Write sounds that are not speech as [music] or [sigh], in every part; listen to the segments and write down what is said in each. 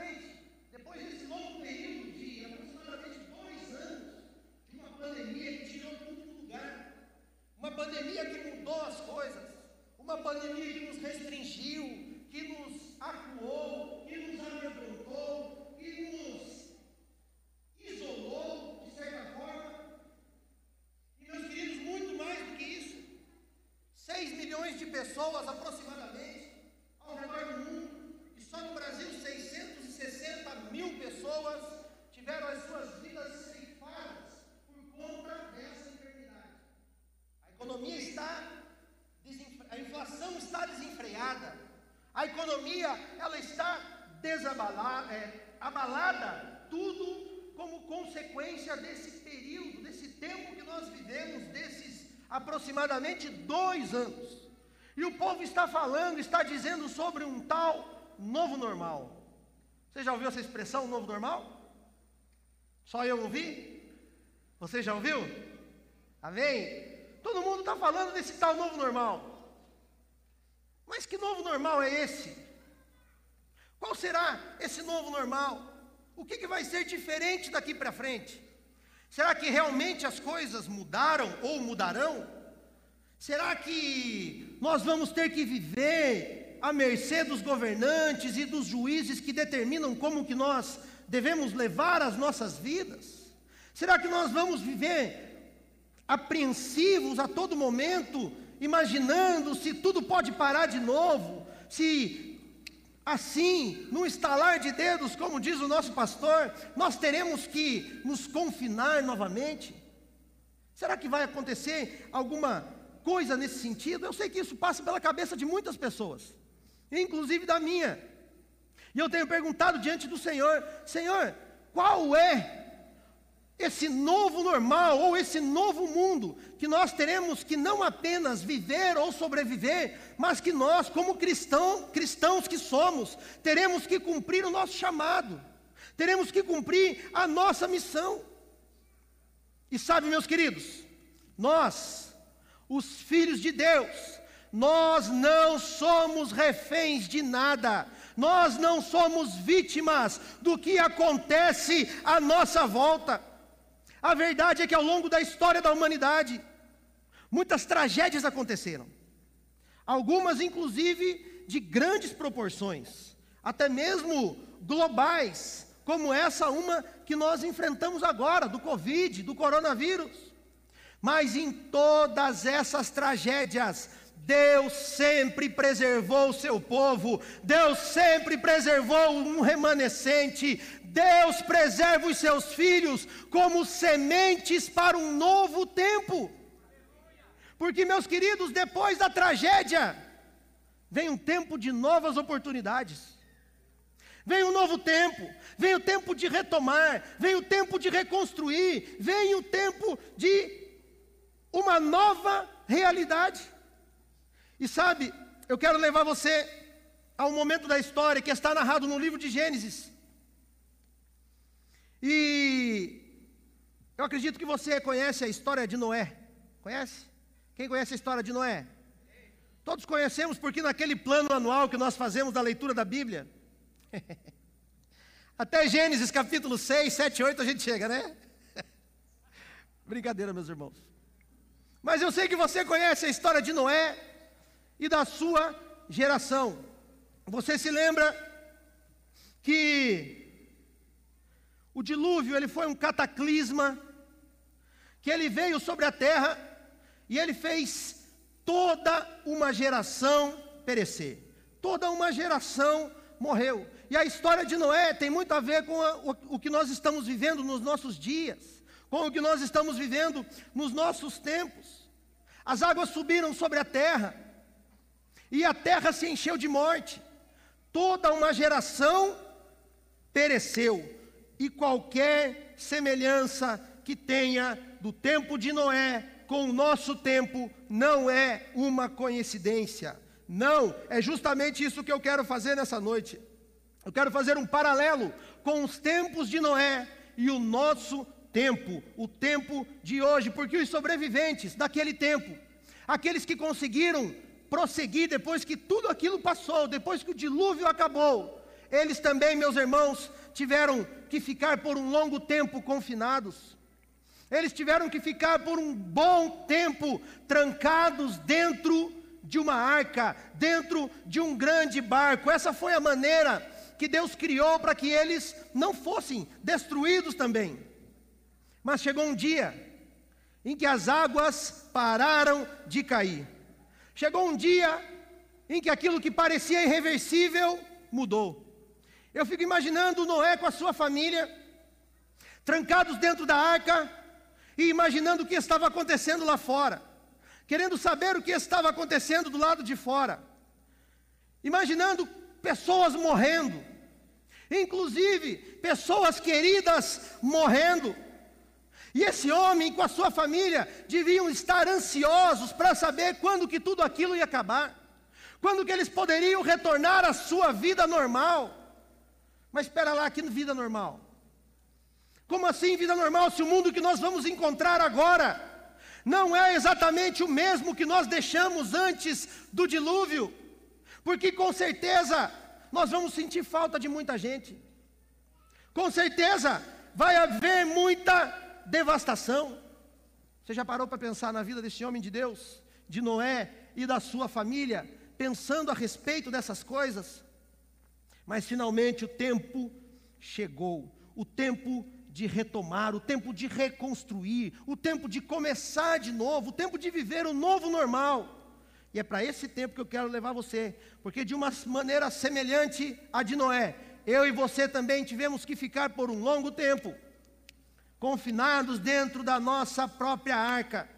frente, depois desse longo período de aproximadamente dois anos, de uma pandemia que tirou tudo do lugar, uma pandemia que mudou as coisas, uma pandemia que nos restringiu, que nos acuou, que nos amedrontou, que nos isolou, de certa forma. E, meus queridos, muito mais do que isso. 6 milhões de pessoas aproximadamente ao redor do mundo, e só no Brasil 660 mil pessoas tiveram as suas vidas ceifadas por conta dessa enfermidade. A economia está a inflação está desenfreada, a economia ela está desabalada, é, abalada, tudo como consequência desse período, desse tempo que nós vivemos, desses aproximadamente dois anos. E o povo está falando, está dizendo sobre um tal novo normal. Você já ouviu essa expressão, novo normal? Só eu ouvi? Você já ouviu? Amém? Todo mundo está falando desse tal novo normal. Mas que novo normal é esse? Qual será esse novo normal? O que, que vai ser diferente daqui para frente? Será que realmente as coisas mudaram ou mudarão? Será que nós vamos ter que viver à mercê dos governantes e dos juízes que determinam como que nós devemos levar as nossas vidas? Será que nós vamos viver apreensivos a todo momento, imaginando se tudo pode parar de novo, se assim, num estalar de dedos, como diz o nosso pastor, nós teremos que nos confinar novamente? Será que vai acontecer alguma coisa nesse sentido? Eu sei que isso passa pela cabeça de muitas pessoas, inclusive da minha. E eu tenho perguntado diante do Senhor: Senhor, qual é esse novo normal ou esse novo mundo que nós teremos que não apenas viver ou sobreviver, mas que nós, como cristão, cristãos que somos, teremos que cumprir o nosso chamado, teremos que cumprir a nossa missão. E sabe, meus queridos, nós, os filhos de Deus, nós não somos reféns de nada, nós não somos vítimas do que acontece à nossa volta. A verdade é que ao longo da história da humanidade, muitas tragédias aconteceram. Algumas, inclusive, de grandes proporções, até mesmo globais, como essa uma que nós enfrentamos agora, do Covid, do coronavírus. Mas em todas essas tragédias, Deus sempre preservou o seu povo, Deus sempre preservou um remanescente, Deus preserva os seus filhos como sementes para um novo tempo. Porque, meus queridos, depois da tragédia, vem um tempo de novas oportunidades. Vem um novo tempo, vem o tempo de retomar, vem o tempo de reconstruir, vem o tempo de uma nova realidade. E sabe, eu quero levar você a um momento da história que está narrado no livro de Gênesis. E eu acredito que você conhece a história de Noé. Conhece? Quem conhece a história de Noé? Todos conhecemos porque naquele plano anual que nós fazemos da leitura da Bíblia, [laughs] até Gênesis capítulo 6, 7, 8 a gente chega, né? [laughs] Brincadeira, meus irmãos. Mas eu sei que você conhece a história de Noé e da sua geração. Você se lembra que o dilúvio ele foi um cataclisma que ele veio sobre a terra e ele fez toda uma geração perecer. Toda uma geração morreu. E a história de Noé tem muito a ver com a, o, o que nós estamos vivendo nos nossos dias, com o que nós estamos vivendo nos nossos tempos. As águas subiram sobre a terra, e a terra se encheu de morte. Toda uma geração pereceu, e qualquer semelhança que tenha do tempo de Noé com o nosso tempo não é uma coincidência. Não, é justamente isso que eu quero fazer nessa noite. Eu quero fazer um paralelo com os tempos de Noé e o nosso tempo, o tempo de hoje, porque os sobreviventes daquele tempo, aqueles que conseguiram prosseguir depois que tudo aquilo passou, depois que o dilúvio acabou, eles também, meus irmãos, tiveram que ficar por um longo tempo confinados. Eles tiveram que ficar por um bom tempo trancados dentro de uma arca, dentro de um grande barco. Essa foi a maneira que Deus criou para que eles não fossem destruídos também. Mas chegou um dia em que as águas pararam de cair. Chegou um dia em que aquilo que parecia irreversível mudou. Eu fico imaginando Noé com a sua família, trancados dentro da arca, e imaginando o que estava acontecendo lá fora, querendo saber o que estava acontecendo do lado de fora, imaginando pessoas morrendo, inclusive pessoas queridas morrendo. E esse homem com a sua família deviam estar ansiosos para saber quando que tudo aquilo ia acabar, quando que eles poderiam retornar à sua vida normal. Mas espera lá, que vida normal? Como assim vida normal se o mundo que nós vamos encontrar agora não é exatamente o mesmo que nós deixamos antes do dilúvio? Porque com certeza nós vamos sentir falta de muita gente. Com certeza vai haver muita devastação. Você já parou para pensar na vida desse homem de Deus, de Noé e da sua família, pensando a respeito dessas coisas? Mas finalmente o tempo chegou, o tempo de retomar, o tempo de reconstruir, o tempo de começar de novo, o tempo de viver o novo normal. E é para esse tempo que eu quero levar você, porque de uma maneira semelhante à de Noé, eu e você também tivemos que ficar por um longo tempo, confinados dentro da nossa própria arca.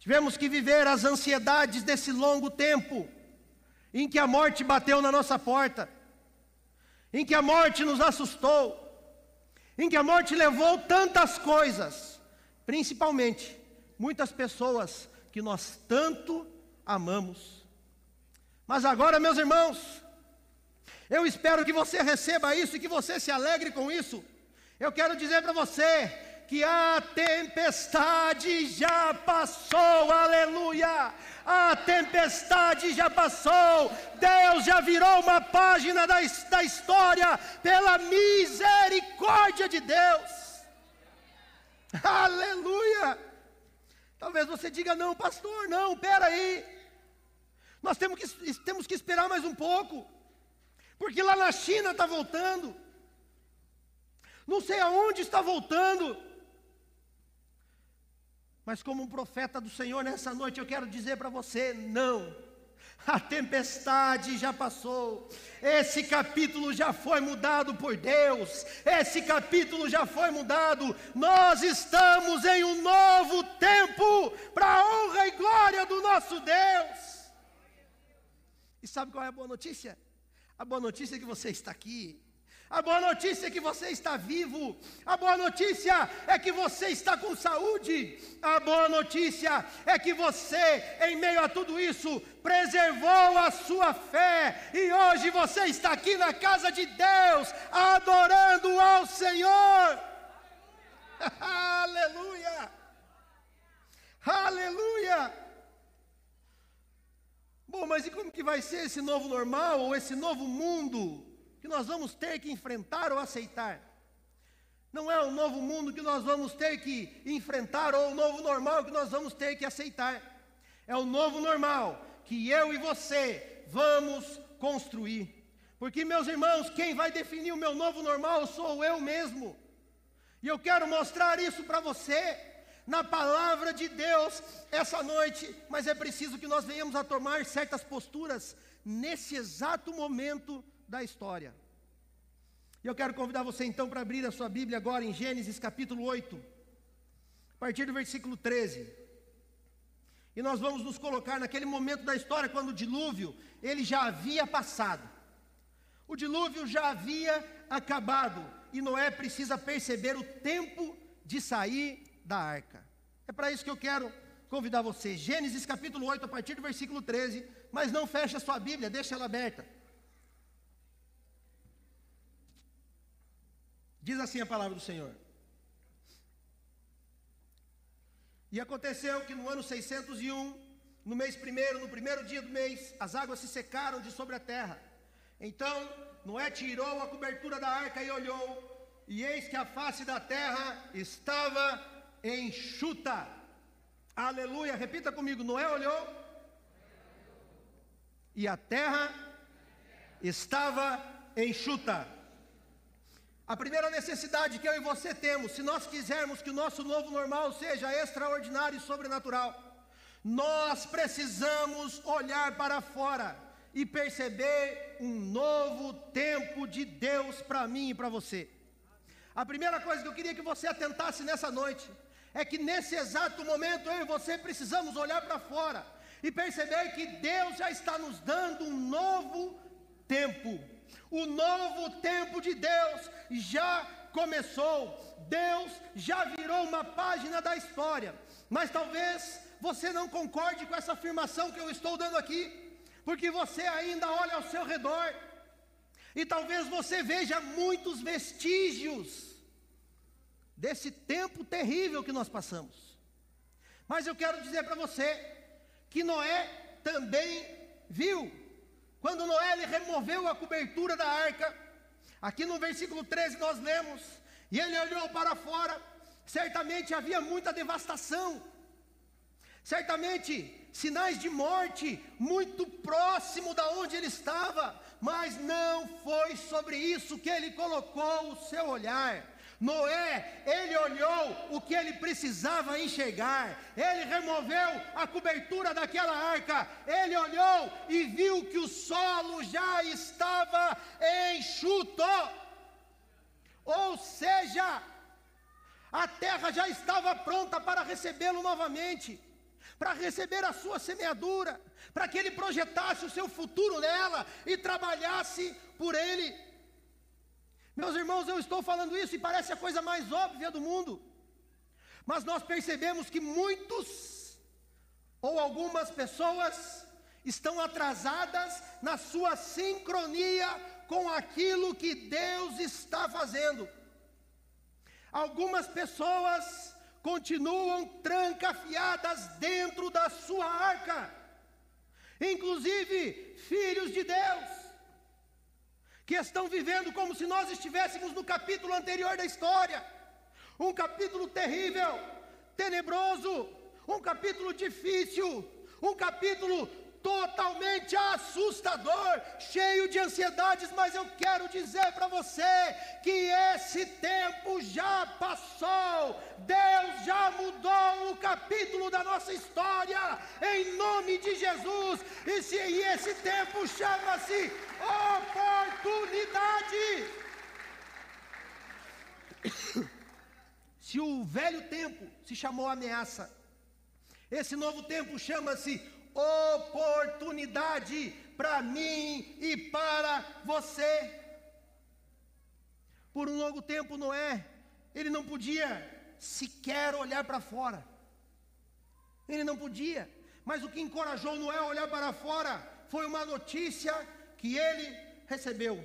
Tivemos que viver as ansiedades desse longo tempo, em que a morte bateu na nossa porta, em que a morte nos assustou, em que a morte levou tantas coisas, principalmente muitas pessoas que nós tanto amamos. Mas agora, meus irmãos, eu espero que você receba isso e que você se alegre com isso. Eu quero dizer para você que a tempestade já passou, aleluia! A tempestade já passou, Deus já virou uma página da, da história pela misericórdia de Deus. [laughs] Aleluia! Talvez você diga, não, pastor, não, peraí. Nós temos que, temos que esperar mais um pouco, porque lá na China está voltando, não sei aonde está voltando, mas como um profeta do Senhor nessa noite, eu quero dizer para você: não. A tempestade já passou, esse capítulo já foi mudado por Deus, esse capítulo já foi mudado. Nós estamos em um novo tempo, para a honra e glória do nosso Deus. E sabe qual é a boa notícia? A boa notícia é que você está aqui, a boa notícia é que você está vivo. A boa notícia é que você está com saúde. A boa notícia é que você, em meio a tudo isso, preservou a sua fé. E hoje você está aqui na casa de Deus, adorando ao Senhor. [laughs] Aleluia! Aleluia! Bom, mas e como que vai ser esse novo normal ou esse novo mundo? Que nós vamos ter que enfrentar ou aceitar. Não é o novo mundo que nós vamos ter que enfrentar ou o novo normal que nós vamos ter que aceitar. É o novo normal que eu e você vamos construir. Porque, meus irmãos, quem vai definir o meu novo normal sou eu mesmo. E eu quero mostrar isso para você. na palavra de Deus essa noite, mas é preciso que nós venhamos a tomar certas posturas nesse exato momento da história. E eu quero convidar você então para abrir a sua Bíblia agora em Gênesis capítulo 8, a partir do versículo 13. E nós vamos nos colocar naquele momento da história quando o dilúvio, ele já havia passado. O dilúvio já havia acabado e Noé precisa perceber o tempo de sair da arca. É para isso que eu quero convidar você. Gênesis capítulo 8, a partir do versículo 13. Mas não feche a sua Bíblia, deixa ela aberta. Diz assim a palavra do Senhor. E aconteceu que no ano 601, no mês primeiro, no primeiro dia do mês, as águas se secaram de sobre a terra. Então Noé tirou a cobertura da arca e olhou, e eis que a face da terra estava enxuta. Aleluia, repita comigo: Noé olhou e a terra estava enxuta. A primeira necessidade que eu e você temos, se nós quisermos que o nosso novo normal seja extraordinário e sobrenatural, nós precisamos olhar para fora e perceber um novo tempo de Deus para mim e para você. A primeira coisa que eu queria que você atentasse nessa noite é que nesse exato momento eu e você precisamos olhar para fora e perceber que Deus já está nos dando um novo tempo. O novo tempo de Deus já começou. Deus já virou uma página da história. Mas talvez você não concorde com essa afirmação que eu estou dando aqui, porque você ainda olha ao seu redor e talvez você veja muitos vestígios desse tempo terrível que nós passamos. Mas eu quero dizer para você que Noé também viu. Quando Noé removeu a cobertura da arca, aqui no versículo 13 nós lemos, e ele olhou para fora, certamente havia muita devastação, certamente sinais de morte muito próximo da onde ele estava, mas não foi sobre isso que ele colocou o seu olhar. Noé, ele olhou o que ele precisava enxergar, ele removeu a cobertura daquela arca, ele olhou e viu que o solo já estava enxuto, ou seja, a terra já estava pronta para recebê-lo novamente, para receber a sua semeadura, para que ele projetasse o seu futuro nela e trabalhasse por ele. Meus irmãos, eu estou falando isso e parece a coisa mais óbvia do mundo. Mas nós percebemos que muitos ou algumas pessoas estão atrasadas na sua sincronia com aquilo que Deus está fazendo. Algumas pessoas continuam trancafiadas dentro da sua arca, inclusive filhos de Deus que estão vivendo como se nós estivéssemos no capítulo anterior da história. Um capítulo terrível, tenebroso, um capítulo difícil, um capítulo totalmente assustador, cheio de ansiedades, mas eu quero dizer para você que esse tempo já passou, Deus já mudou o capítulo da nossa história, em nome de Jesus, e, se, e esse tempo chama-se oportunidade. Se o velho tempo se chamou ameaça, esse novo tempo chama-se oportunidade para mim e para você. Por um longo tempo, Noé, ele não podia sequer olhar para fora. Ele não podia. Mas o que encorajou Noé a olhar para fora foi uma notícia que ele recebeu.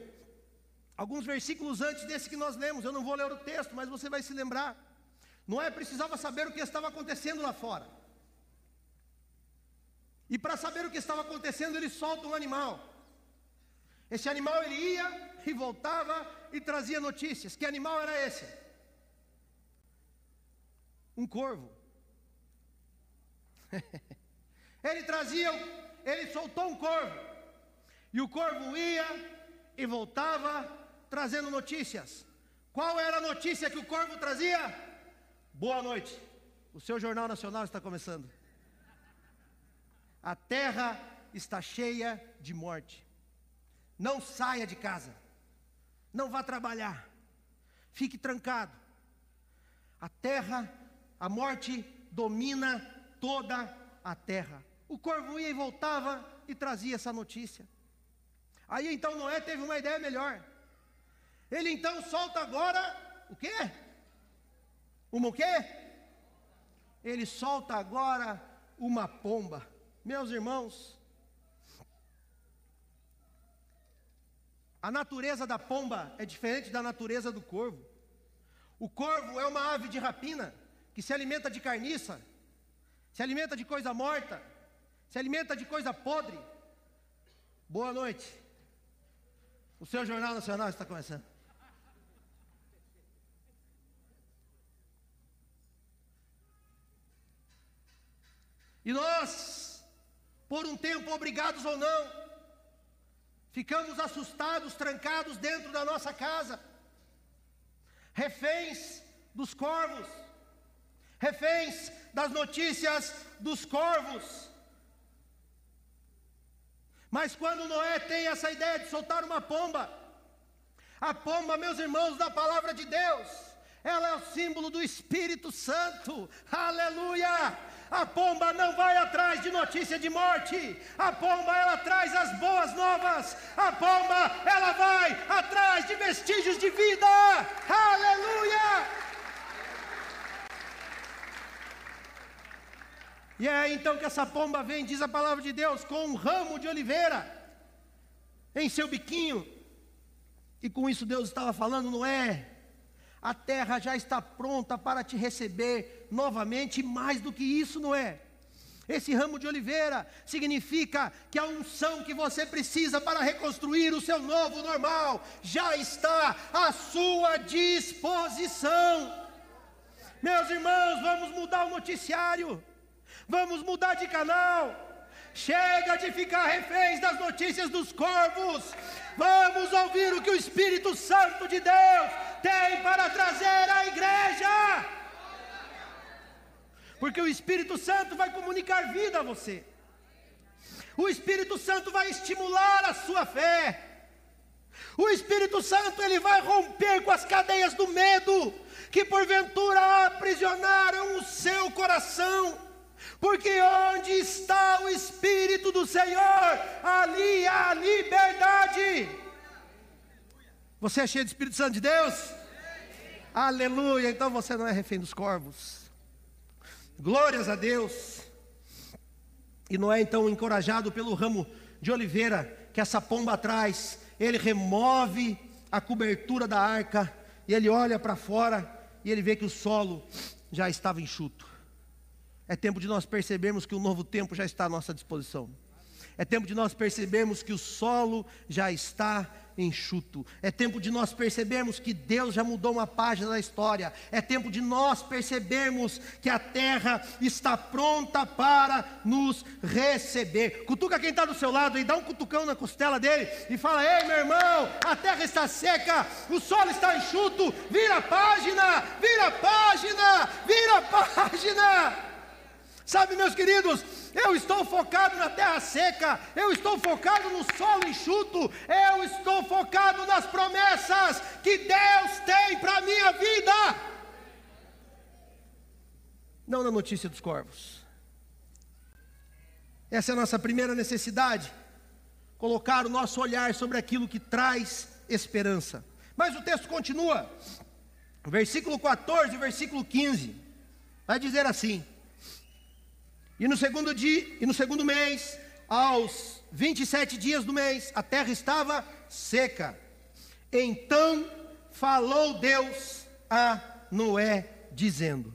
Alguns versículos antes desse que nós lemos, eu não vou ler o texto, mas você vai se lembrar. Noé precisava saber o que estava acontecendo lá fora. E para saber o que estava acontecendo, ele solta um animal. Esse animal ele ia e voltava e trazia notícias. Que animal era esse? Um corvo. [laughs] ele trazia, ele soltou um corvo. E o corvo ia e voltava trazendo notícias. Qual era a notícia que o corvo trazia? Boa noite. O seu Jornal Nacional está começando. A terra está cheia de morte. Não saia de casa. Não vá trabalhar. Fique trancado. A terra, a morte domina toda a terra. O corvo ia e voltava e trazia essa notícia. Aí então Noé teve uma ideia melhor. Ele então solta agora o quê? Uma o quê? Ele solta agora uma pomba. Meus irmãos, a natureza da pomba é diferente da natureza do corvo. O corvo é uma ave de rapina que se alimenta de carniça, se alimenta de coisa morta, se alimenta de coisa podre. Boa noite. O seu Jornal Nacional está começando. E nós, por um tempo, obrigados ou não, ficamos assustados, trancados dentro da nossa casa, reféns dos corvos, reféns das notícias dos corvos. Mas quando Noé tem essa ideia de soltar uma pomba, a pomba, meus irmãos, da palavra de Deus, ela é o símbolo do Espírito Santo, aleluia! A pomba não vai atrás de notícia de morte. A pomba ela traz as boas novas. A pomba ela vai atrás de vestígios de vida. Aleluia! E é então que essa pomba vem, diz a palavra de Deus, com um ramo de oliveira em seu biquinho. E com isso Deus estava falando, não é? a terra já está pronta para te receber novamente, mais do que isso, não é? Esse ramo de oliveira significa que a unção que você precisa para reconstruir o seu novo normal já está à sua disposição. Meus irmãos, vamos mudar o noticiário, vamos mudar de canal. Chega de ficar reféns das notícias dos corvos. Vamos ouvir o que o Espírito Santo de Deus tem para trazer à igreja. Porque o Espírito Santo vai comunicar vida a você. O Espírito Santo vai estimular a sua fé. O Espírito Santo ele vai romper com as cadeias do medo que porventura aprisionaram o seu coração. Porque onde está o Espírito do Senhor, ali há liberdade. Você é cheio de Espírito Santo de Deus? Sim. Aleluia. Então você não é refém dos corvos. Glórias a Deus. E não é então encorajado pelo ramo de oliveira que essa pomba atrás. Ele remove a cobertura da arca e ele olha para fora e ele vê que o solo já estava enxuto. É tempo de nós percebermos que o novo tempo já está à nossa disposição. É tempo de nós percebermos que o solo já está enxuto. É tempo de nós percebermos que Deus já mudou uma página da história. É tempo de nós percebermos que a terra está pronta para nos receber. Cutuca quem está do seu lado e dá um cutucão na costela dele e fala: Ei, meu irmão, a terra está seca, o solo está enxuto. Vira a página, vira a página, vira a [laughs] página. Sabe, meus queridos, eu estou focado na terra seca, eu estou focado no solo enxuto, eu estou focado nas promessas que Deus tem para a minha vida. Não na notícia dos corvos. Essa é a nossa primeira necessidade, colocar o nosso olhar sobre aquilo que traz esperança. Mas o texto continua, versículo 14, versículo 15, vai dizer assim: e no segundo dia, e no segundo mês, aos 27 dias do mês, a terra estava seca. Então falou Deus a Noé, dizendo: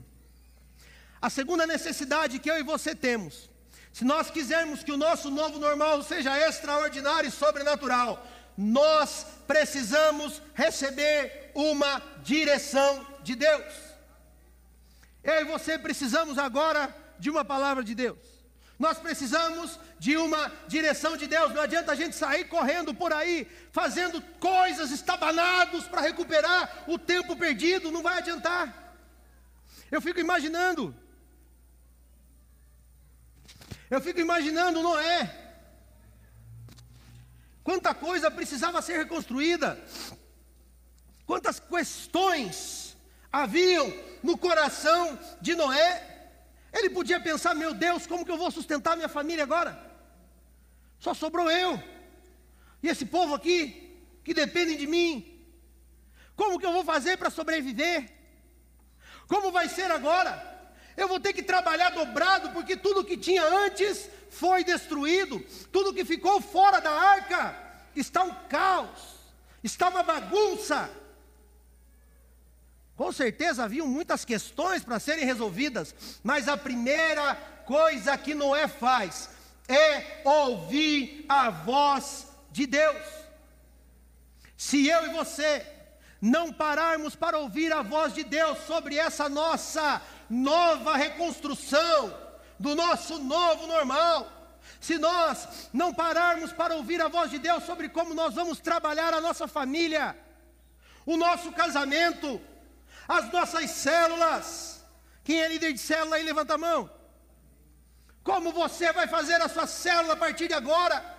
A segunda necessidade que eu e você temos, se nós quisermos que o nosso novo normal seja extraordinário e sobrenatural, nós precisamos receber uma direção de Deus. Eu e você precisamos agora de uma palavra de Deus. Nós precisamos de uma direção de Deus. Não adianta a gente sair correndo por aí, fazendo coisas estabanados para recuperar o tempo perdido, não vai adiantar. Eu fico imaginando Eu fico imaginando Noé. Quanta coisa precisava ser reconstruída. Quantas questões haviam no coração de Noé. Ele podia pensar: meu Deus, como que eu vou sustentar minha família agora? Só sobrou eu. E esse povo aqui, que depende de mim. Como que eu vou fazer para sobreviver? Como vai ser agora? Eu vou ter que trabalhar dobrado, porque tudo que tinha antes foi destruído, tudo que ficou fora da arca está um caos, está uma bagunça. Com certeza haviam muitas questões para serem resolvidas, mas a primeira coisa que Noé faz é ouvir a voz de Deus. Se eu e você não pararmos para ouvir a voz de Deus sobre essa nossa nova reconstrução, do nosso novo normal, se nós não pararmos para ouvir a voz de Deus sobre como nós vamos trabalhar a nossa família, o nosso casamento, as nossas células, quem é líder de célula aí, levanta a mão. Como você vai fazer a sua célula a partir de agora?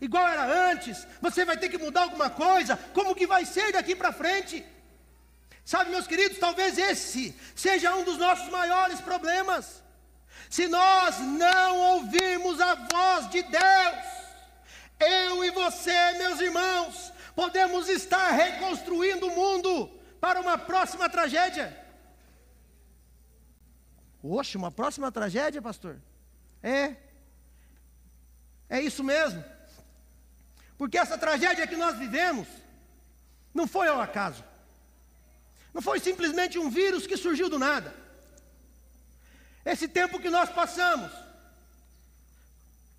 igual era antes, você vai ter que mudar alguma coisa, como que vai ser daqui para frente? Sabe, meus queridos, talvez esse seja um dos nossos maiores problemas. Se nós não ouvirmos a voz de Deus, eu e você, meus irmãos, podemos estar reconstruindo o mundo para uma próxima tragédia. Oxe, uma próxima tragédia, pastor? É. É isso mesmo. Porque essa tragédia que nós vivemos não foi ao acaso. Não foi simplesmente um vírus que surgiu do nada. Esse tempo que nós passamos,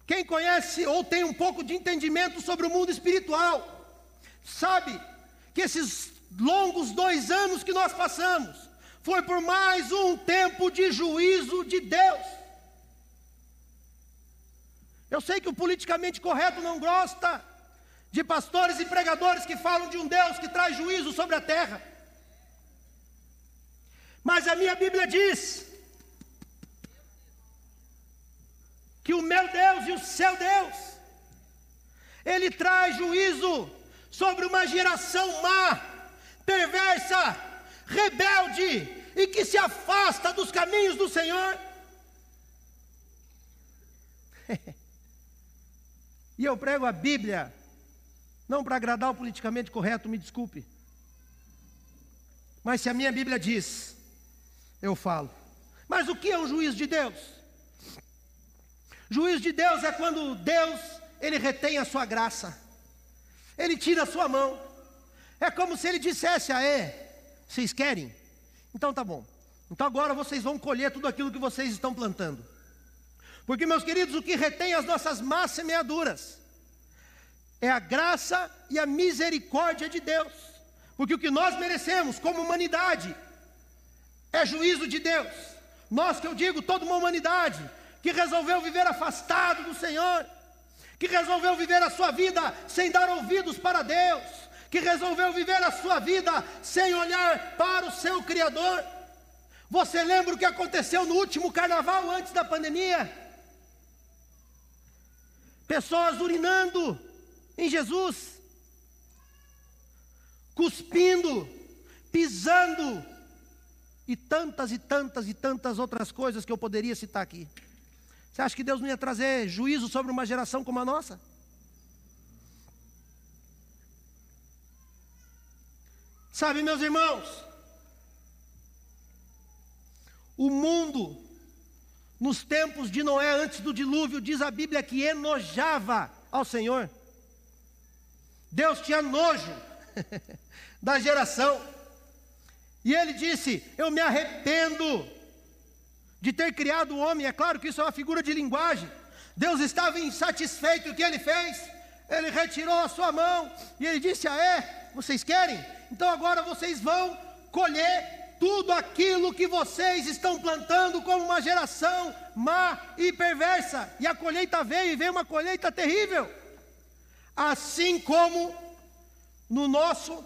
quem conhece ou tem um pouco de entendimento sobre o mundo espiritual, sabe que esses longos dois anos que nós passamos, foi por mais um tempo de juízo de Deus. Eu sei que o politicamente correto não gosta de pastores e pregadores que falam de um Deus que traz juízo sobre a terra. Mas a minha Bíblia diz que o meu Deus e o seu Deus, Ele traz juízo sobre uma geração má, perversa, rebelde e que se afasta dos caminhos do Senhor. [laughs] e eu prego a Bíblia, não para agradar o politicamente correto, me desculpe. Mas se a minha Bíblia diz eu falo. Mas o que é o juízo de Deus? Juízo de Deus é quando Deus, ele retém a sua graça. Ele tira a sua mão. É como se ele dissesse: "Ah, é, vocês querem? Então tá bom. Então agora vocês vão colher tudo aquilo que vocês estão plantando." Porque, meus queridos, o que retém as nossas más semeaduras é a graça e a misericórdia de Deus. Porque o que nós merecemos como humanidade é juízo de Deus. Nós que eu digo, toda uma humanidade que resolveu viver afastado do Senhor, que resolveu viver a sua vida sem dar ouvidos para Deus, que resolveu viver a sua vida sem olhar para o seu Criador. Você lembra o que aconteceu no último carnaval antes da pandemia? Pessoas urinando em Jesus, cuspindo, pisando, e tantas e tantas e tantas outras coisas que eu poderia citar aqui. Você acha que Deus não ia trazer juízo sobre uma geração como a nossa? Sabe, meus irmãos, o mundo, nos tempos de Noé, antes do dilúvio, diz a Bíblia que enojava ao Senhor. Deus tinha nojo [laughs] da geração. E ele disse: Eu me arrependo de ter criado o homem. É claro que isso é uma figura de linguagem. Deus estava insatisfeito o que ele fez. Ele retirou a sua mão e ele disse: Ah, é? Vocês querem? Então agora vocês vão colher tudo aquilo que vocês estão plantando como uma geração má e perversa. E a colheita veio e veio uma colheita terrível. Assim como no nosso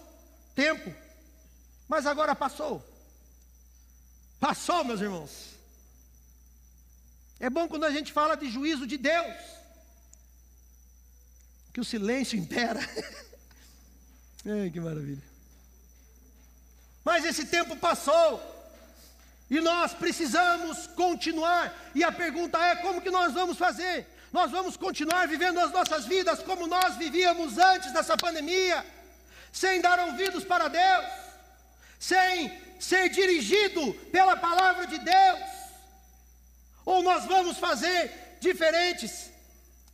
tempo. Mas agora passou. Passou, meus irmãos. É bom quando a gente fala de juízo de Deus, que o silêncio [laughs] impera. Ai, que maravilha. Mas esse tempo passou, e nós precisamos continuar, e a pergunta é: como que nós vamos fazer? Nós vamos continuar vivendo as nossas vidas como nós vivíamos antes dessa pandemia, sem dar ouvidos para Deus, sem ser dirigido pela palavra de Deus, ou nós vamos fazer diferentes,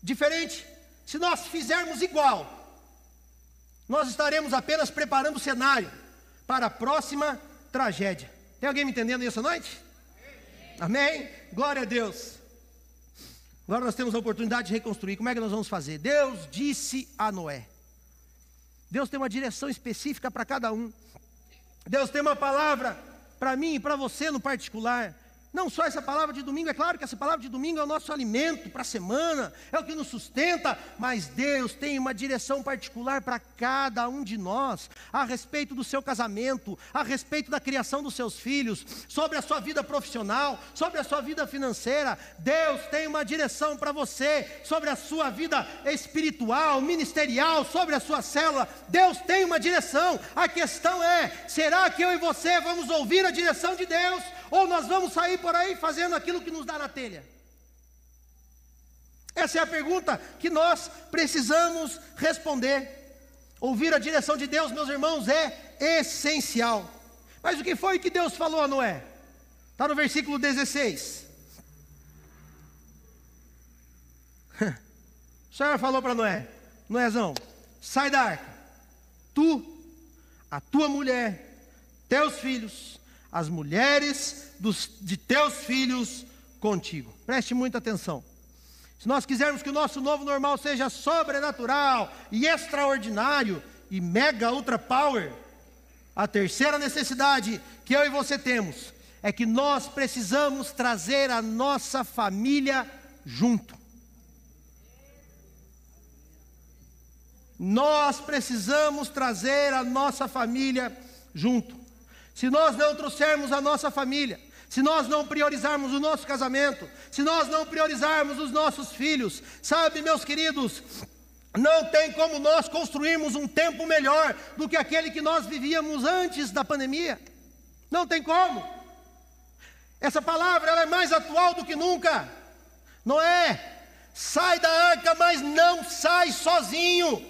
diferente. Se nós fizermos igual, nós estaremos apenas preparando o cenário para a próxima tragédia. Tem alguém me entendendo essa noite? Amém? Glória a Deus. Agora nós temos a oportunidade de reconstruir. Como é que nós vamos fazer? Deus disse a Noé. Deus tem uma direção específica para cada um. Deus tem uma palavra para mim e para você no particular. Não só essa palavra de domingo, é claro que essa palavra de domingo é o nosso alimento para a semana, é o que nos sustenta, mas Deus tem uma direção particular para cada um de nós, a respeito do seu casamento, a respeito da criação dos seus filhos, sobre a sua vida profissional, sobre a sua vida financeira. Deus tem uma direção para você, sobre a sua vida espiritual, ministerial, sobre a sua célula. Deus tem uma direção. A questão é: será que eu e você vamos ouvir a direção de Deus? Ou nós vamos sair por aí fazendo aquilo que nos dá na telha? Essa é a pergunta que nós precisamos responder. Ouvir a direção de Deus, meus irmãos, é essencial. Mas o que foi que Deus falou a Noé? Está no versículo 16. [laughs] O Senhor falou para Noé: Noézão, sai da arca, tu, a tua mulher, teus filhos as mulheres dos, de teus filhos contigo. Preste muita atenção. Se nós quisermos que o nosso novo normal seja sobrenatural e extraordinário e mega ultra power, a terceira necessidade que eu e você temos é que nós precisamos trazer a nossa família junto. Nós precisamos trazer a nossa família junto. Se nós não trouxermos a nossa família, se nós não priorizarmos o nosso casamento, se nós não priorizarmos os nossos filhos, sabe, meus queridos, não tem como nós construirmos um tempo melhor do que aquele que nós vivíamos antes da pandemia. Não tem como. Essa palavra é mais atual do que nunca. Não é? Sai da arca, mas não sai sozinho.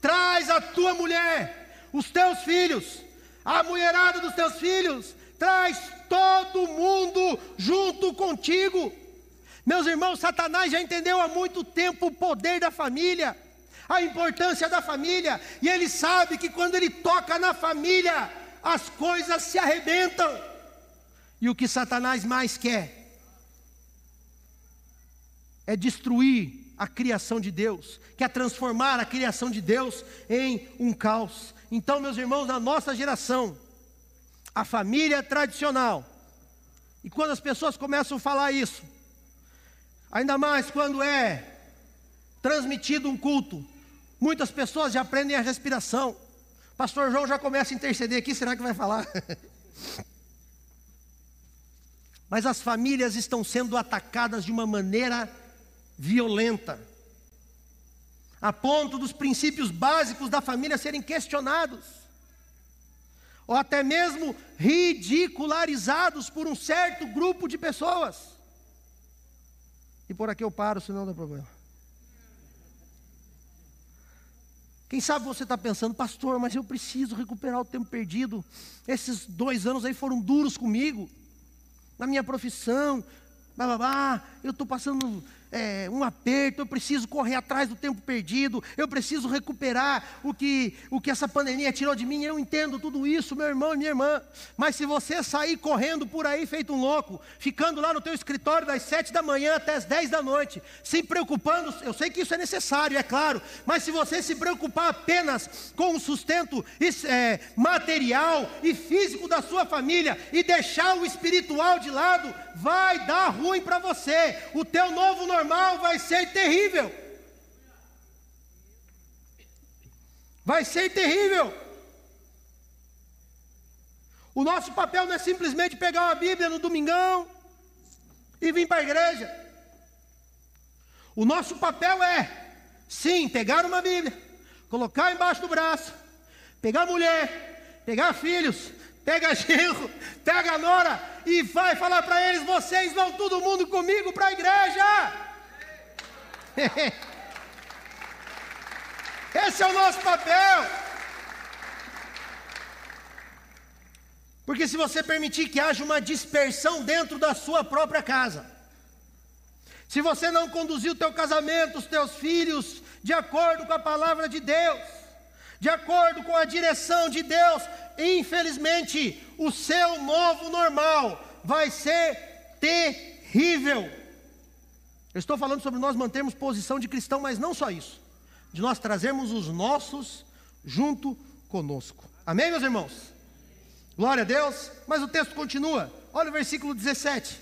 Traz a tua mulher, os teus filhos, a mulherada dos teus filhos, traz todo mundo junto contigo. Meus irmãos, Satanás já entendeu há muito tempo o poder da família, a importância da família, e ele sabe que quando ele toca na família, as coisas se arrebentam. E o que Satanás mais quer é destruir a criação de Deus, quer transformar a criação de Deus em um caos. Então, meus irmãos, na nossa geração, a família tradicional, e quando as pessoas começam a falar isso, ainda mais quando é transmitido um culto, muitas pessoas já aprendem a respiração. Pastor João já começa a interceder aqui, será que vai falar? [laughs] Mas as famílias estão sendo atacadas de uma maneira violenta a ponto dos princípios básicos da família serem questionados, ou até mesmo ridicularizados por um certo grupo de pessoas. E por aqui eu paro, senão dá problema. Quem sabe você está pensando, pastor, mas eu preciso recuperar o tempo perdido. Esses dois anos aí foram duros comigo, na minha profissão, blá, blá, blá. eu estou passando é, um aperto, eu preciso correr atrás do tempo perdido, eu preciso recuperar o que, o que essa pandemia tirou de mim. Eu entendo tudo isso, meu irmão e minha irmã. Mas se você sair correndo por aí feito um louco, ficando lá no teu escritório das sete da manhã até as dez da noite, se preocupando, eu sei que isso é necessário, é claro, mas se você se preocupar apenas com o sustento é, material e físico da sua família e deixar o espiritual de lado, vai dar ruim para você. O teu novo normal normal vai ser terrível. Vai ser terrível. O nosso papel não é simplesmente pegar uma Bíblia no domingão e vir para a igreja. O nosso papel é, sim, pegar uma Bíblia, colocar embaixo do braço, pegar mulher, pegar filhos, pega genro, pega nora e vai falar para eles: vocês vão todo mundo comigo para a igreja. [laughs] Esse é o nosso papel. Porque se você permitir que haja uma dispersão dentro da sua própria casa, se você não conduzir o teu casamento, os teus filhos, de acordo com a palavra de Deus, de acordo com a direção de Deus, infelizmente, o seu novo normal vai ser terrível. Eu estou falando sobre nós mantermos posição de cristão, mas não só isso, de nós trazermos os nossos junto conosco. Amém, meus irmãos? Glória a Deus. Mas o texto continua. Olha o versículo 17.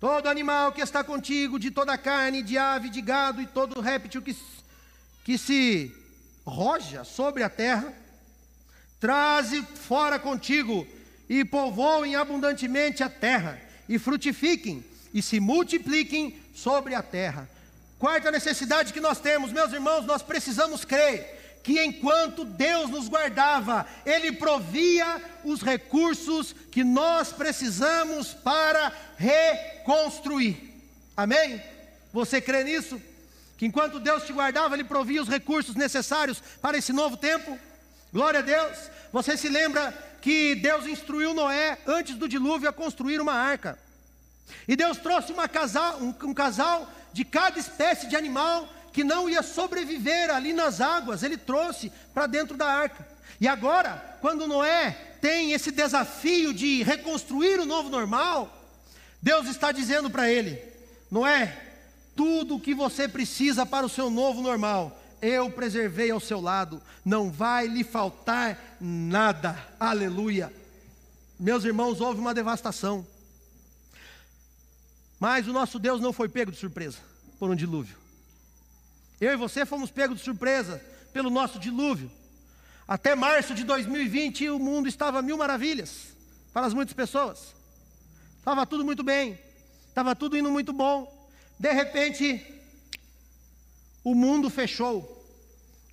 Todo animal que está contigo, de toda carne, de ave, de gado e todo réptil que, que se roja sobre a terra, traze fora contigo e povoem abundantemente a terra, e frutifiquem e se multipliquem sobre a terra. Quarta necessidade que nós temos, meus irmãos, nós precisamos crer que enquanto Deus nos guardava, Ele provia os recursos que nós precisamos para reconstruir. Amém? Você crê nisso? Que enquanto Deus te guardava, Ele provia os recursos necessários para esse novo tempo? Glória a Deus. Você se lembra que Deus instruiu Noé, antes do dilúvio, a construir uma arca. E Deus trouxe casal, um, um casal de cada espécie de animal que não ia sobreviver ali nas águas, ele trouxe para dentro da arca. E agora, quando Noé tem esse desafio de reconstruir o novo normal, Deus está dizendo para ele: Noé, tudo o que você precisa para o seu novo normal, eu preservei ao seu lado, não vai lhe faltar nada. Aleluia. Meus irmãos, houve uma devastação. Mas o nosso Deus não foi pego de surpresa por um dilúvio. Eu e você fomos pegos de surpresa pelo nosso dilúvio. Até março de 2020 o mundo estava mil maravilhas para as muitas pessoas. Estava tudo muito bem, estava tudo indo muito bom. De repente, o mundo fechou,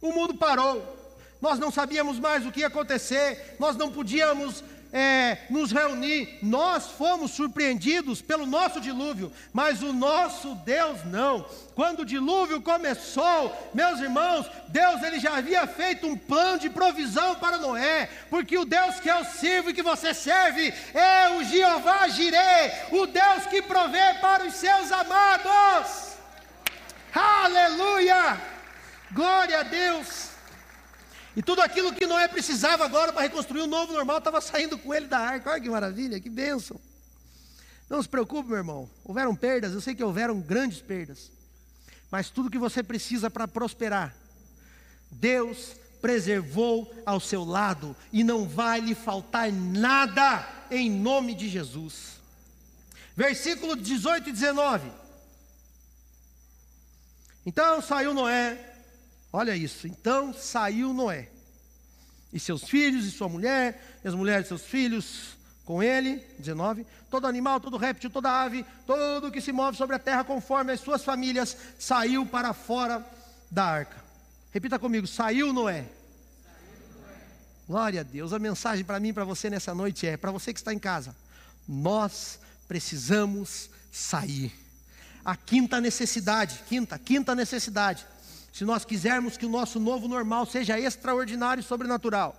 o mundo parou. Nós não sabíamos mais o que ia acontecer, nós não podíamos é, nos reunir, nós fomos surpreendidos pelo nosso dilúvio, mas o nosso Deus não. Quando o dilúvio começou, meus irmãos, Deus ele já havia feito um plano de provisão para Noé, porque o Deus que eu sirvo e que você serve é o Jeová Jireh, o Deus que provê para os seus amados. Aleluia! Glória a Deus. E tudo aquilo que Noé precisava agora para reconstruir o novo normal estava saindo com ele da arca. Olha que maravilha, que bênção. Não se preocupe, meu irmão. Houveram perdas, eu sei que houveram grandes perdas. Mas tudo que você precisa para prosperar, Deus preservou ao seu lado e não vai lhe faltar nada em nome de Jesus. Versículo 18 e 19. Então saiu Noé Olha isso. Então saiu Noé, e seus filhos, e sua mulher, e as mulheres de seus filhos com ele. 19. Todo animal, todo réptil, toda ave, todo que se move sobre a terra conforme as suas famílias, saiu para fora da arca. Repita comigo: saiu Noé. Glória a Deus. A mensagem para mim e para você nessa noite é: para você que está em casa, nós precisamos sair. A quinta necessidade, quinta, quinta necessidade se nós quisermos que o nosso novo normal seja extraordinário e sobrenatural,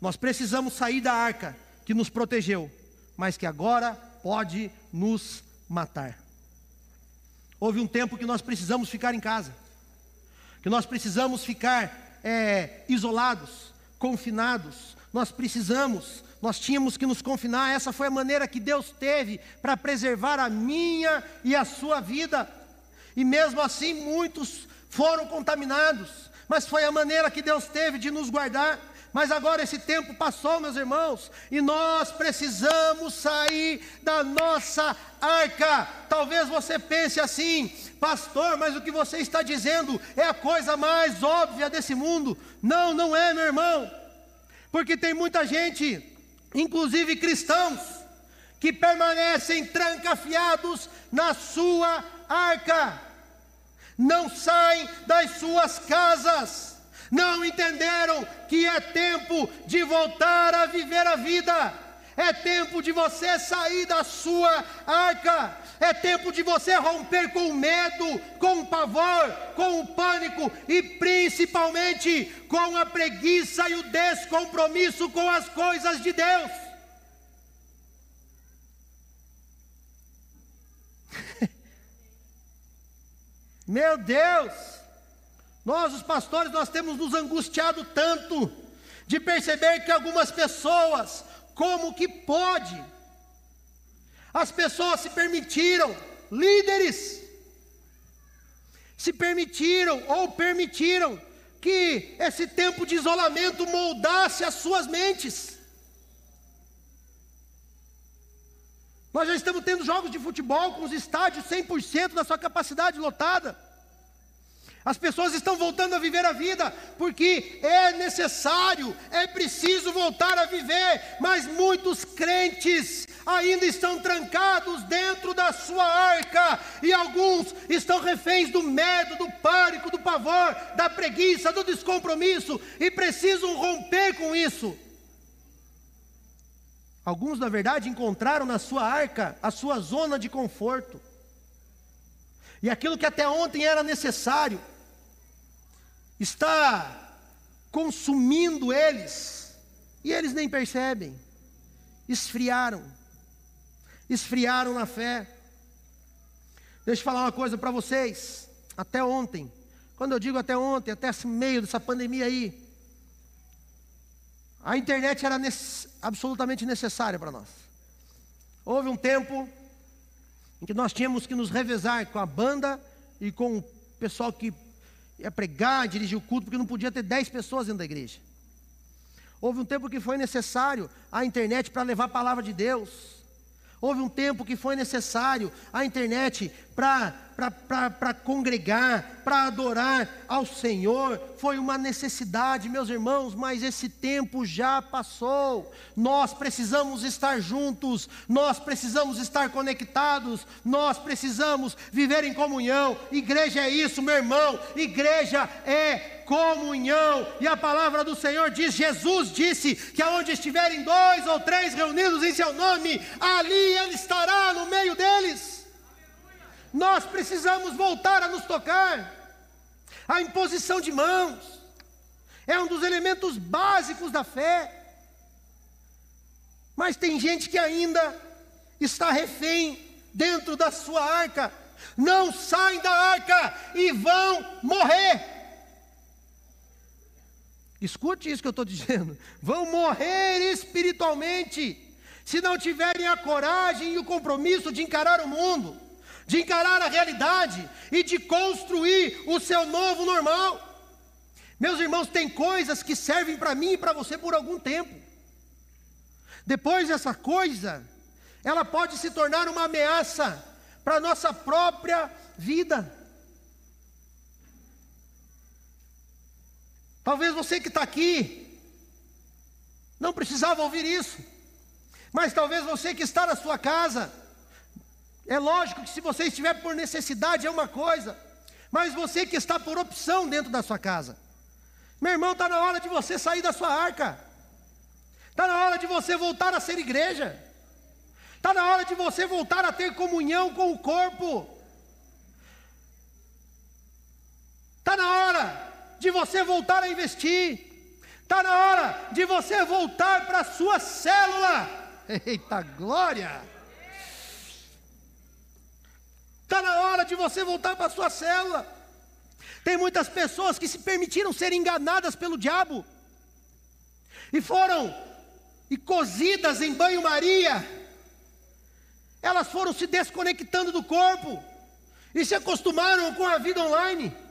nós precisamos sair da arca que nos protegeu, mas que agora pode nos matar. Houve um tempo que nós precisamos ficar em casa, que nós precisamos ficar é, isolados, confinados, nós precisamos, nós tínhamos que nos confinar, essa foi a maneira que Deus teve para preservar a minha e a sua vida, e mesmo assim muitos foram contaminados, mas foi a maneira que Deus teve de nos guardar. Mas agora esse tempo passou, meus irmãos, e nós precisamos sair da nossa arca. Talvez você pense assim, pastor, mas o que você está dizendo é a coisa mais óbvia desse mundo. Não, não é, meu irmão, porque tem muita gente, inclusive cristãos, que permanecem trancafiados na sua arca, não saem das suas casas, não entenderam que é tempo de voltar a viver a vida, é tempo de você sair da sua arca, é tempo de você romper com o medo, com o pavor, com o pânico e principalmente com a preguiça e o descompromisso com as coisas de Deus. Meu Deus! Nós, os pastores, nós temos nos angustiado tanto de perceber que algumas pessoas, como que pode? As pessoas se permitiram, líderes, se permitiram ou permitiram que esse tempo de isolamento moldasse as suas mentes. Nós já estamos tendo jogos de futebol com os estádios 100% da sua capacidade lotada. As pessoas estão voltando a viver a vida porque é necessário, é preciso voltar a viver, mas muitos crentes ainda estão trancados dentro da sua arca e alguns estão reféns do medo, do pânico, do pavor, da preguiça, do descompromisso e precisam romper com isso. Alguns, na verdade, encontraram na sua arca a sua zona de conforto. E aquilo que até ontem era necessário, está consumindo eles, e eles nem percebem. Esfriaram, esfriaram na fé. Deixa eu falar uma coisa para vocês. Até ontem, quando eu digo até ontem, até esse meio dessa pandemia aí, a internet era absolutamente necessária para nós. Houve um tempo em que nós tínhamos que nos revezar com a banda e com o pessoal que ia pregar, dirigir o culto, porque não podia ter 10 pessoas dentro da igreja. Houve um tempo que foi necessário a internet para levar a palavra de Deus. Houve um tempo que foi necessário a internet para congregar, para adorar ao Senhor. Foi uma necessidade, meus irmãos, mas esse tempo já passou. Nós precisamos estar juntos, nós precisamos estar conectados, nós precisamos viver em comunhão. Igreja é isso, meu irmão. Igreja é comunhão. E a palavra do Senhor diz: Jesus disse que aonde estiverem dois ou três reunidos em seu nome, ali Ele estará no meio deles. Nós precisamos voltar a nos tocar. A imposição de mãos é um dos elementos básicos da fé. Mas tem gente que ainda está refém dentro da sua arca. Não saem da arca e vão morrer. Escute isso que eu estou dizendo. [laughs] Vão morrer espiritualmente se não tiverem a coragem e o compromisso de encarar o mundo, de encarar a realidade e de construir o seu novo normal. Meus irmãos, tem coisas que servem para mim e para você por algum tempo. Depois essa coisa, ela pode se tornar uma ameaça para a nossa própria vida. Talvez você que está aqui não precisava ouvir isso, mas talvez você que está na sua casa, é lógico que se você estiver por necessidade é uma coisa, mas você que está por opção dentro da sua casa, meu irmão, está na hora de você sair da sua arca, está na hora de você voltar a ser igreja, está na hora de você voltar a ter comunhão com o corpo, está na hora de você voltar a investir. Está na hora de você voltar para a sua célula. [laughs] Eita glória! Está na hora de você voltar para a sua célula. Tem muitas pessoas que se permitiram ser enganadas pelo diabo e foram e cozidas em banho-maria. Elas foram se desconectando do corpo e se acostumaram com a vida online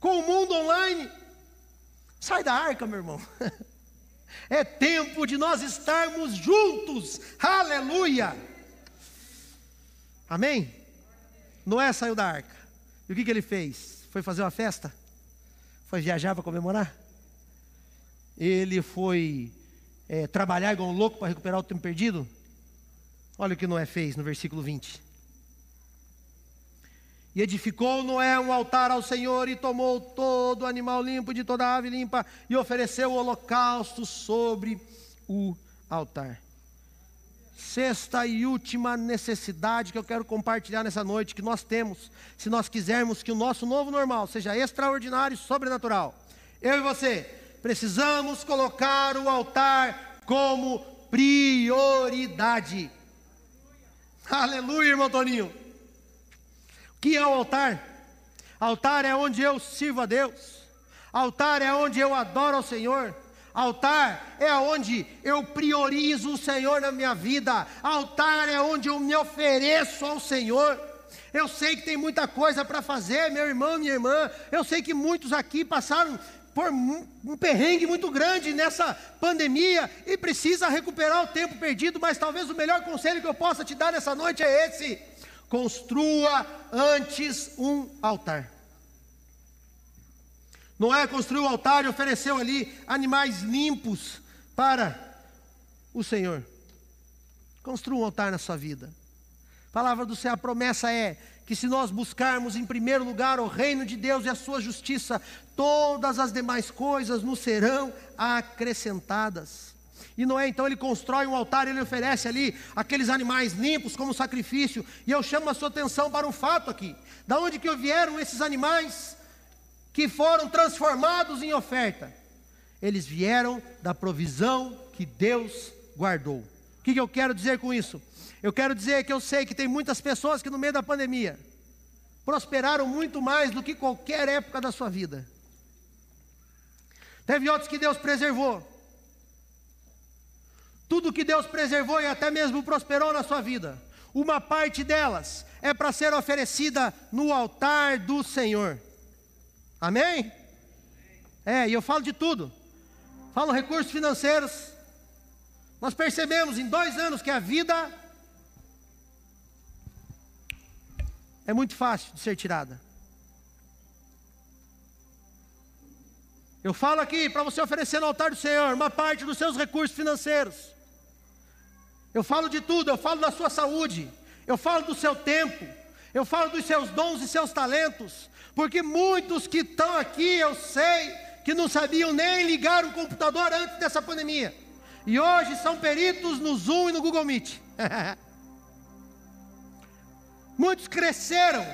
com o mundo online. Sai da arca, meu irmão. [laughs] É tempo de nós estarmos juntos. Aleluia. Amém? Noé saiu da arca. E o que, que ele fez? Foi fazer uma festa? Foi viajar para comemorar? Ele foi é, trabalhar igual um louco para recuperar o tempo perdido? Olha o que Noé fez no versículo 20. E edificou Noé um altar ao Senhor e tomou todo animal limpo de toda ave limpa e ofereceu o holocausto sobre o altar. Sexta e última necessidade que eu quero compartilhar nessa noite, que nós temos, se nós quisermos que o nosso novo normal seja extraordinário e sobrenatural. Eu e você precisamos colocar o altar como prioridade. Aleluia, irmão Toninho. Que é o altar? Altar é onde eu sirvo a Deus. Altar é onde eu adoro ao Senhor. Altar é onde eu priorizo o Senhor na minha vida. Altar é onde eu me ofereço ao Senhor. Eu sei que tem muita coisa para fazer, meu irmão, minha irmã. Eu sei que muitos aqui passaram por um perrengue muito grande nessa pandemia e precisa recuperar o tempo perdido, mas talvez o melhor conselho que eu possa te dar nessa noite é esse: construa antes um altar. Noé construiu o altar e ofereceu ali animais limpos para o Senhor. Construa um altar na sua vida. palavra do Senhor, a promessa é que se nós buscarmos em primeiro lugar o reino de Deus e a sua justiça, todas as demais coisas nos serão acrescentadas. E Noé então ele constrói um altar, ele oferece ali aqueles animais limpos como sacrifício. E eu chamo a sua atenção para um fato aqui. Da onde que vieram esses animais que foram transformados em oferta? Eles vieram da provisão que Deus guardou. O que, que eu quero dizer com isso? Eu quero dizer que eu sei que tem muitas pessoas que no meio da pandemia prosperaram muito mais do que qualquer época da sua vida. Teve outros que Deus preservou. Tudo que Deus preservou e até mesmo prosperou na sua vida, uma parte delas é para ser oferecida no altar do Senhor. Amém? É, e eu falo de tudo. Falo recursos financeiros. Nós percebemos em dois anos que a vida é muito fácil de ser tirada. Eu falo aqui para você oferecer no altar do Senhor uma parte dos seus recursos financeiros. Eu falo de tudo, eu falo da sua saúde, eu falo do seu tempo, eu falo dos seus dons e seus talentos, porque muitos que estão aqui, eu sei, que não sabiam nem ligar o computador antes dessa pandemia, e hoje são peritos no Zoom e no Google Meet. [laughs] Muitos cresceram.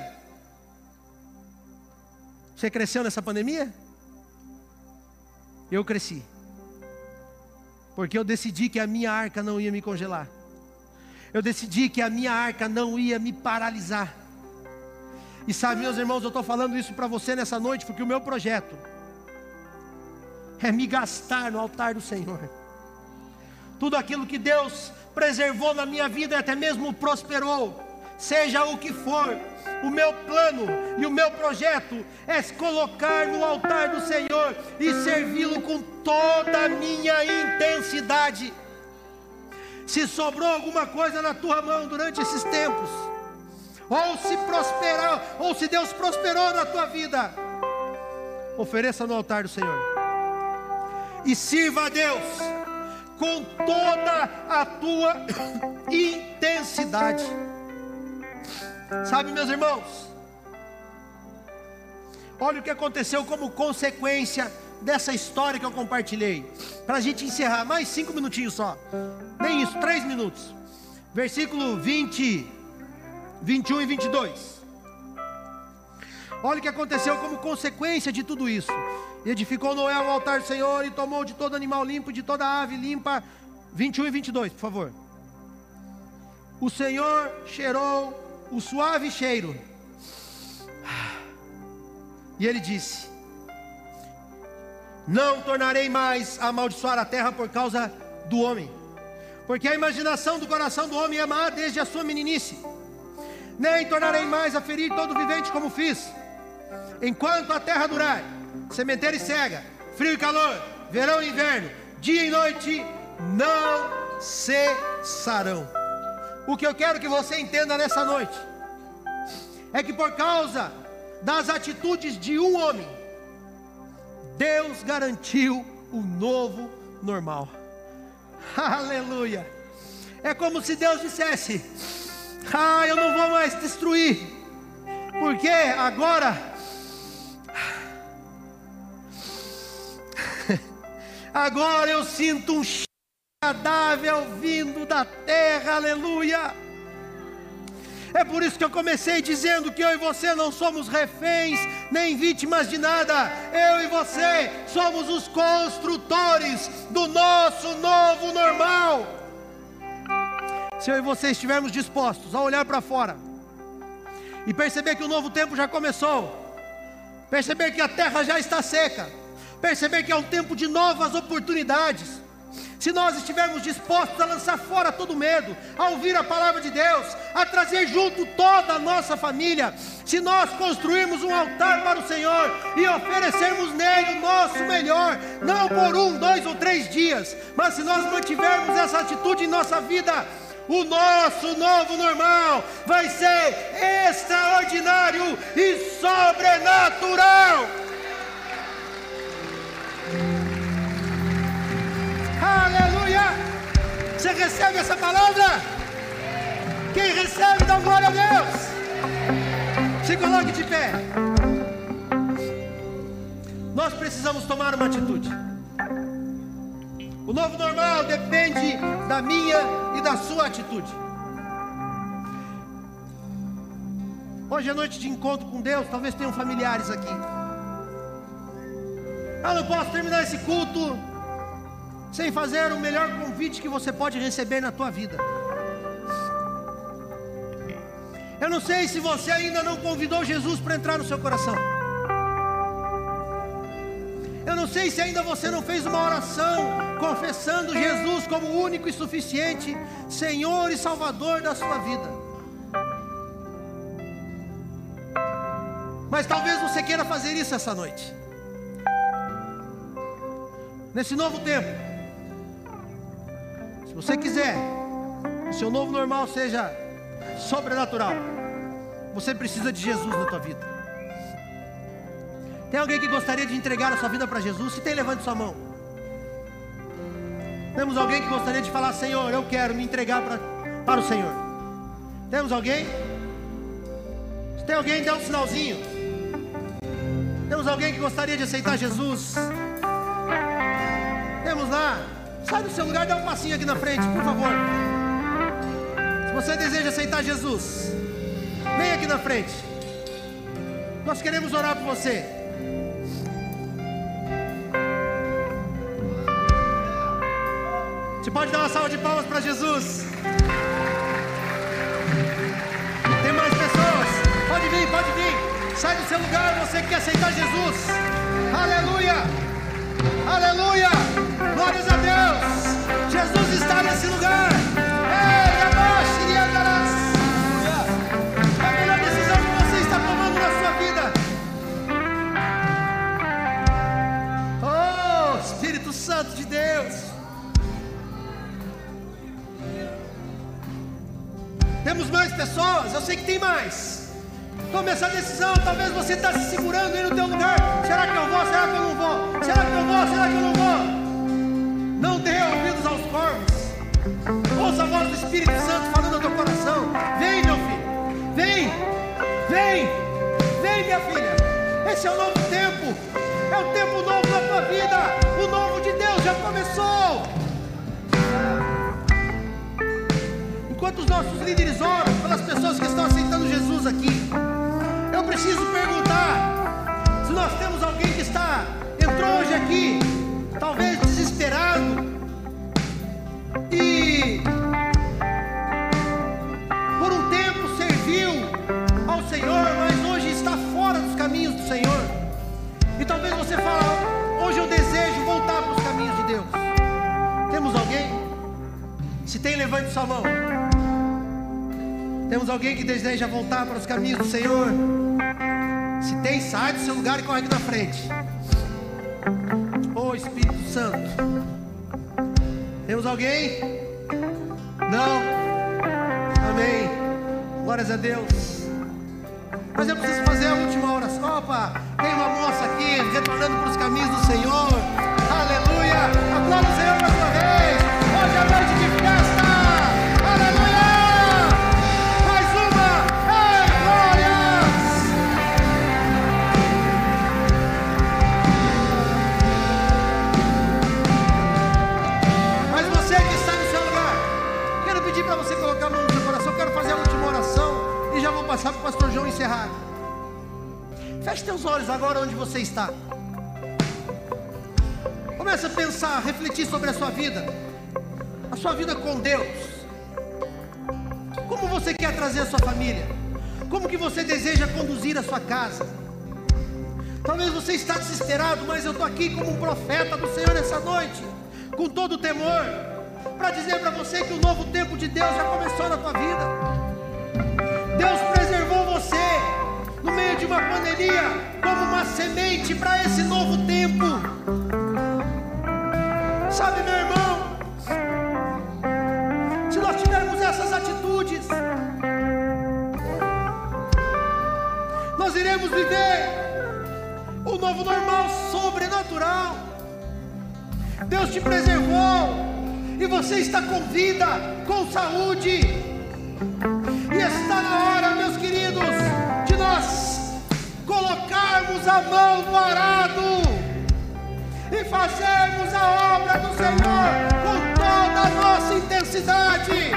Você cresceu nessa pandemia? Eu cresci. Porque eu decidi que a minha arca não ia me congelar. Eu decidi que a minha arca não ia me paralisar. E sabe, meus irmãos, eu estou falando isso para você nessa noite, porque o meu projeto é me gastar no altar do Senhor. Tudo aquilo que Deus preservou na minha vida e até mesmo prosperou seja o que for, o meu plano e o meu projeto é colocar no altar do Senhor e servi-lo com toda a minha intensidade. Se sobrou alguma coisa na tua mão durante esses tempos, ou se prosperar, ou se Deus prosperou na tua vida, ofereça no altar do Senhor e sirva a Deus com toda a tua [coughs] intensidade. Sabe, meus irmãos, olha o que aconteceu como consequência dessa história que eu compartilhei. Para a gente encerrar, mais cinco minutinhos só. Nem isso, três minutos. Versículo 20, 21 e 22. Olha o que aconteceu como consequência de tudo isso. Edificou Noé o altar do Senhor e tomou de todo animal limpo, de toda ave limpa. 21 e 22, por favor. O Senhor cheirou o suave cheiro. E ele disse: Não tornarei mais a amaldiçoar a terra por causa do homem, porque a imaginação do coração do homem é má desde a sua meninice. Nem tornarei mais a ferir todo vivente como fiz, enquanto a terra durar, sementeira e cega, frio e calor, verão e inverno, dia e noite, não cessarão. O que eu quero que você entenda nessa noite é que por causa das atitudes de um homem, Deus garantiu o novo normal. [laughs] Aleluia. É como se Deus dissesse: Ah, eu não vou mais destruir, porque agora. [laughs] Agora eu sinto um agradável vindo da terra, aleluia. É por isso que eu comecei dizendo que eu e você não somos reféns nem vítimas de nada. Eu e você somos os construtores do nosso novo normal. Se eu e você estivermos dispostos a olhar para fora e perceber que o novo tempo já começou, perceber que a terra já está seca, perceber que é um tempo de novas oportunidades se nós estivermos dispostos a lançar fora todo medo, a ouvir a palavra de Deus, a trazer junto toda a nossa família, se nós construirmos um altar para o Senhor e oferecermos nele o nosso melhor, não por um, dois ou três dias, mas se nós mantivermos essa atitude em nossa vida, o nosso novo normal vai ser extraordinário e sobrenatural. Aleluia! Você recebe essa palavra? Quem recebe, dá glória a Deus. Se coloque de pé. Nós precisamos tomar uma atitude. O novo normal depende da minha e da sua atitude. Hoje é noite de encontro com Deus, talvez tenham familiares aqui. Eu não posso terminar esse culto sem fazer o melhor convite que você pode receber na tua vida. Eu não sei se você ainda não convidou Jesus para entrar no seu coração. Eu não sei se ainda você não fez uma oração confessando Jesus como único e suficiente Senhor e Salvador da sua vida. Mas talvez você queira fazer isso essa noite. Nesse novo tempo, se você quiser o seu novo normal seja sobrenatural, você precisa de Jesus na tua vida. Tem alguém que gostaria de entregar a sua vida para Jesus? Se tem, levante sua mão. Temos alguém que gostaria de falar, Senhor, eu quero me entregar para, para o Senhor. Temos alguém? Se tem alguém, dê um sinalzinho. Temos alguém que gostaria de aceitar Jesus? Temos lá. Sai do seu lugar dá um passinho aqui na frente, por favor. Se você deseja aceitar Jesus, vem aqui na frente. Nós queremos orar por você. Você pode dar uma salva de palmas para Jesus. Tem mais pessoas? Pode vir, pode vir. Sai do seu lugar, você que quer aceitar Jesus. Aleluia! Aleluia! Glórias a Deus! Jesus está nesse lugar. Ei, abaixo. É a melhor decisão que você está tomando na sua vida. Oh, Espírito Santo de Deus. Temos mais pessoas? Eu sei que tem mais. Tome essa decisão. Talvez você está se segurando aí no teu lugar. Será que eu vou? Será que eu não vou? Será que eu vou? Será que eu não vou? Não dê ouvidos aos corvos. Ouça a voz do Espírito Santo falando no teu coração. Vem, meu filho. Vem. Vem. Vem, minha filha. Esse é o novo tempo. É o tempo novo da tua vida. O novo de Deus já começou. Enquanto os nossos líderes oram pelas pessoas que estão aceitando Jesus aqui, preciso perguntar se nós temos alguém que está entrou hoje aqui, talvez desesperado e por um tempo serviu ao Senhor, mas hoje está fora dos caminhos do Senhor. E talvez você fale, hoje eu desejo voltar para os caminhos de Deus. Temos alguém? Se tem, levante sua mão. Temos alguém que deseja voltar para os caminhos do Senhor? Se tem, sai do seu lugar e corre aqui na frente. Oh Espírito Santo. Temos alguém? Não? Amém. Glórias a Deus. Mas eu preciso fazer a última oração. Opa, tem uma moça aqui retornando para os caminhos do Senhor. Aleluia. Uma errado. Feche teus olhos agora onde você está. Comece a pensar, refletir sobre a sua vida, a sua vida com Deus. Como você quer trazer a sua família? Como que você deseja conduzir a sua casa? Talvez você está desesperado, mas eu estou aqui como um profeta do Senhor nessa noite, com todo o temor, para dizer para você que o novo tempo de Deus já começou na tua vida. Deus meio de uma pandemia como uma semente para esse novo tempo. Sabe, meu irmão, se nós tivermos essas atitudes, nós iremos viver o novo normal sobrenatural. Deus te preservou e você está com vida, com saúde. E está na hora, a mão no arado e fazermos a obra do Senhor com toda a nossa intensidade.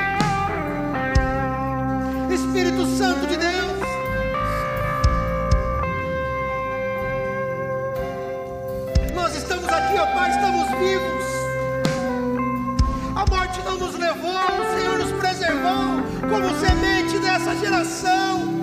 Espírito Santo de Deus. estamos aqui, ó Pai, estamos vivos. A morte não nos levou, o Senhor nos preservou como semente dessa geração.